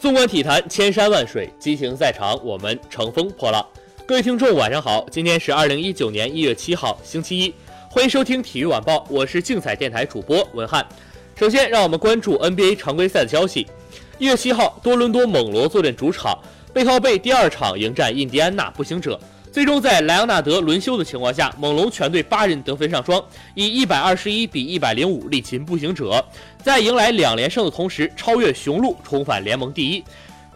纵观体坛，千山万水，激情在场，我们乘风破浪。各位听众，晚上好，今天是二零一九年一月七号，星期一，欢迎收听体育晚报，我是竞彩电台主播文翰。首先，让我们关注 NBA 常规赛的消息。一月七号，多伦多猛龙坐镇主场，背靠背第二场迎战印第安纳步行者。最终在莱昂纳德轮休的情况下，猛龙全队八人得分上双，以一百二十一比一百零五力擒步行者，在迎来两连胜的同时，超越雄鹿，重返联盟第一。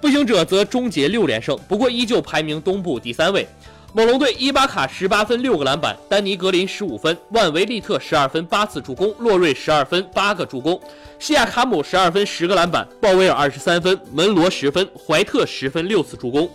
步行者则终结六连胜，不过依旧排名东部第三位。猛龙队伊巴卡十八分六个篮板，丹尼格林十五分，万维利特十二分八次助攻，洛瑞十二分八个助攻，西亚卡姆十二分十个篮板，鲍威尔二十三分，门罗十分，怀特十分六次助攻。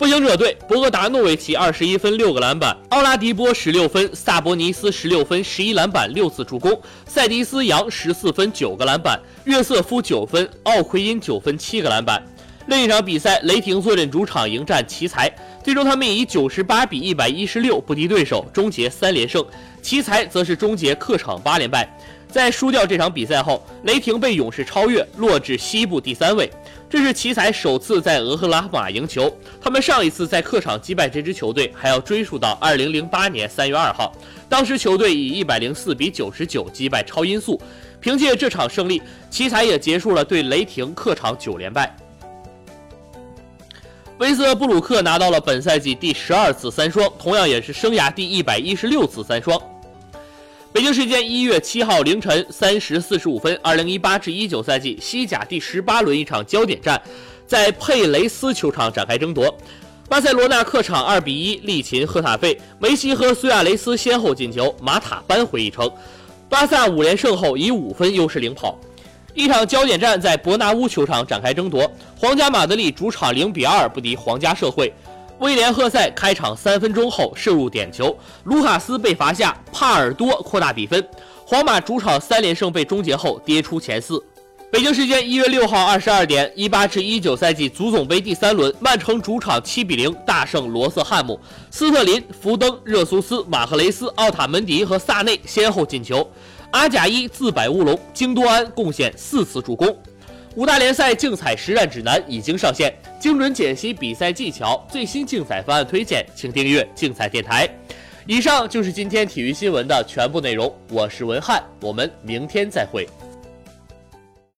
步行者队，博格达诺维奇二十一分六个篮板，奥拉迪波十六分，萨博尼斯十六分十一篮板六次助攻，塞迪斯杨十四分九个篮板，约瑟夫九分，奥奎因九分七个篮板。另一场比赛，雷霆坐镇主场迎战奇才，最终他们以九十八比一百一十六不敌对手，终结三连胜。奇才则是终结客场八连败。在输掉这场比赛后，雷霆被勇士超越，落至西部第三位。这是奇才首次在俄克拉荷马赢球。他们上一次在客场击败这支球队，还要追溯到二零零八年三月二号，当时球队以一百零四比九十九击败超音速。凭借这场胜利，奇才也结束了对雷霆客场九连败。威斯布鲁克拿到了本赛季第十二次三双，同样也是生涯第一百一十六次三双。北京时间一月七号凌晨三时四十五分，二零一八至一九赛季西甲第十八轮一场焦点战，在佩雷斯球场展开争夺。巴塞罗那客场二比一力擒赫塔费，梅西和苏亚雷斯先后进球，马塔扳回一城。巴萨五连胜后以五分优势领跑。一场焦点战在伯纳乌球场展开争夺，皇家马德里主场零比二不敌皇家社会。威廉赫塞开场三分钟后射入点球，卢卡斯被罚下，帕尔多扩大比分。皇马主场三连胜被终结后跌出前四。北京时间一月六号二十二点，一八至一九赛季足总杯第三轮，曼城主场七比零大胜罗瑟汉姆，斯特林、福登、热苏斯、马赫雷斯、奥塔门迪和萨内先后进球，阿贾伊自摆乌龙，京多安贡献四次助攻。五大联赛竞彩实战指南已经上线，精准解析比赛技巧，最新竞彩方案推荐，请订阅竞彩电台。以上就是今天体育新闻的全部内容，我是文翰，我们明天再会。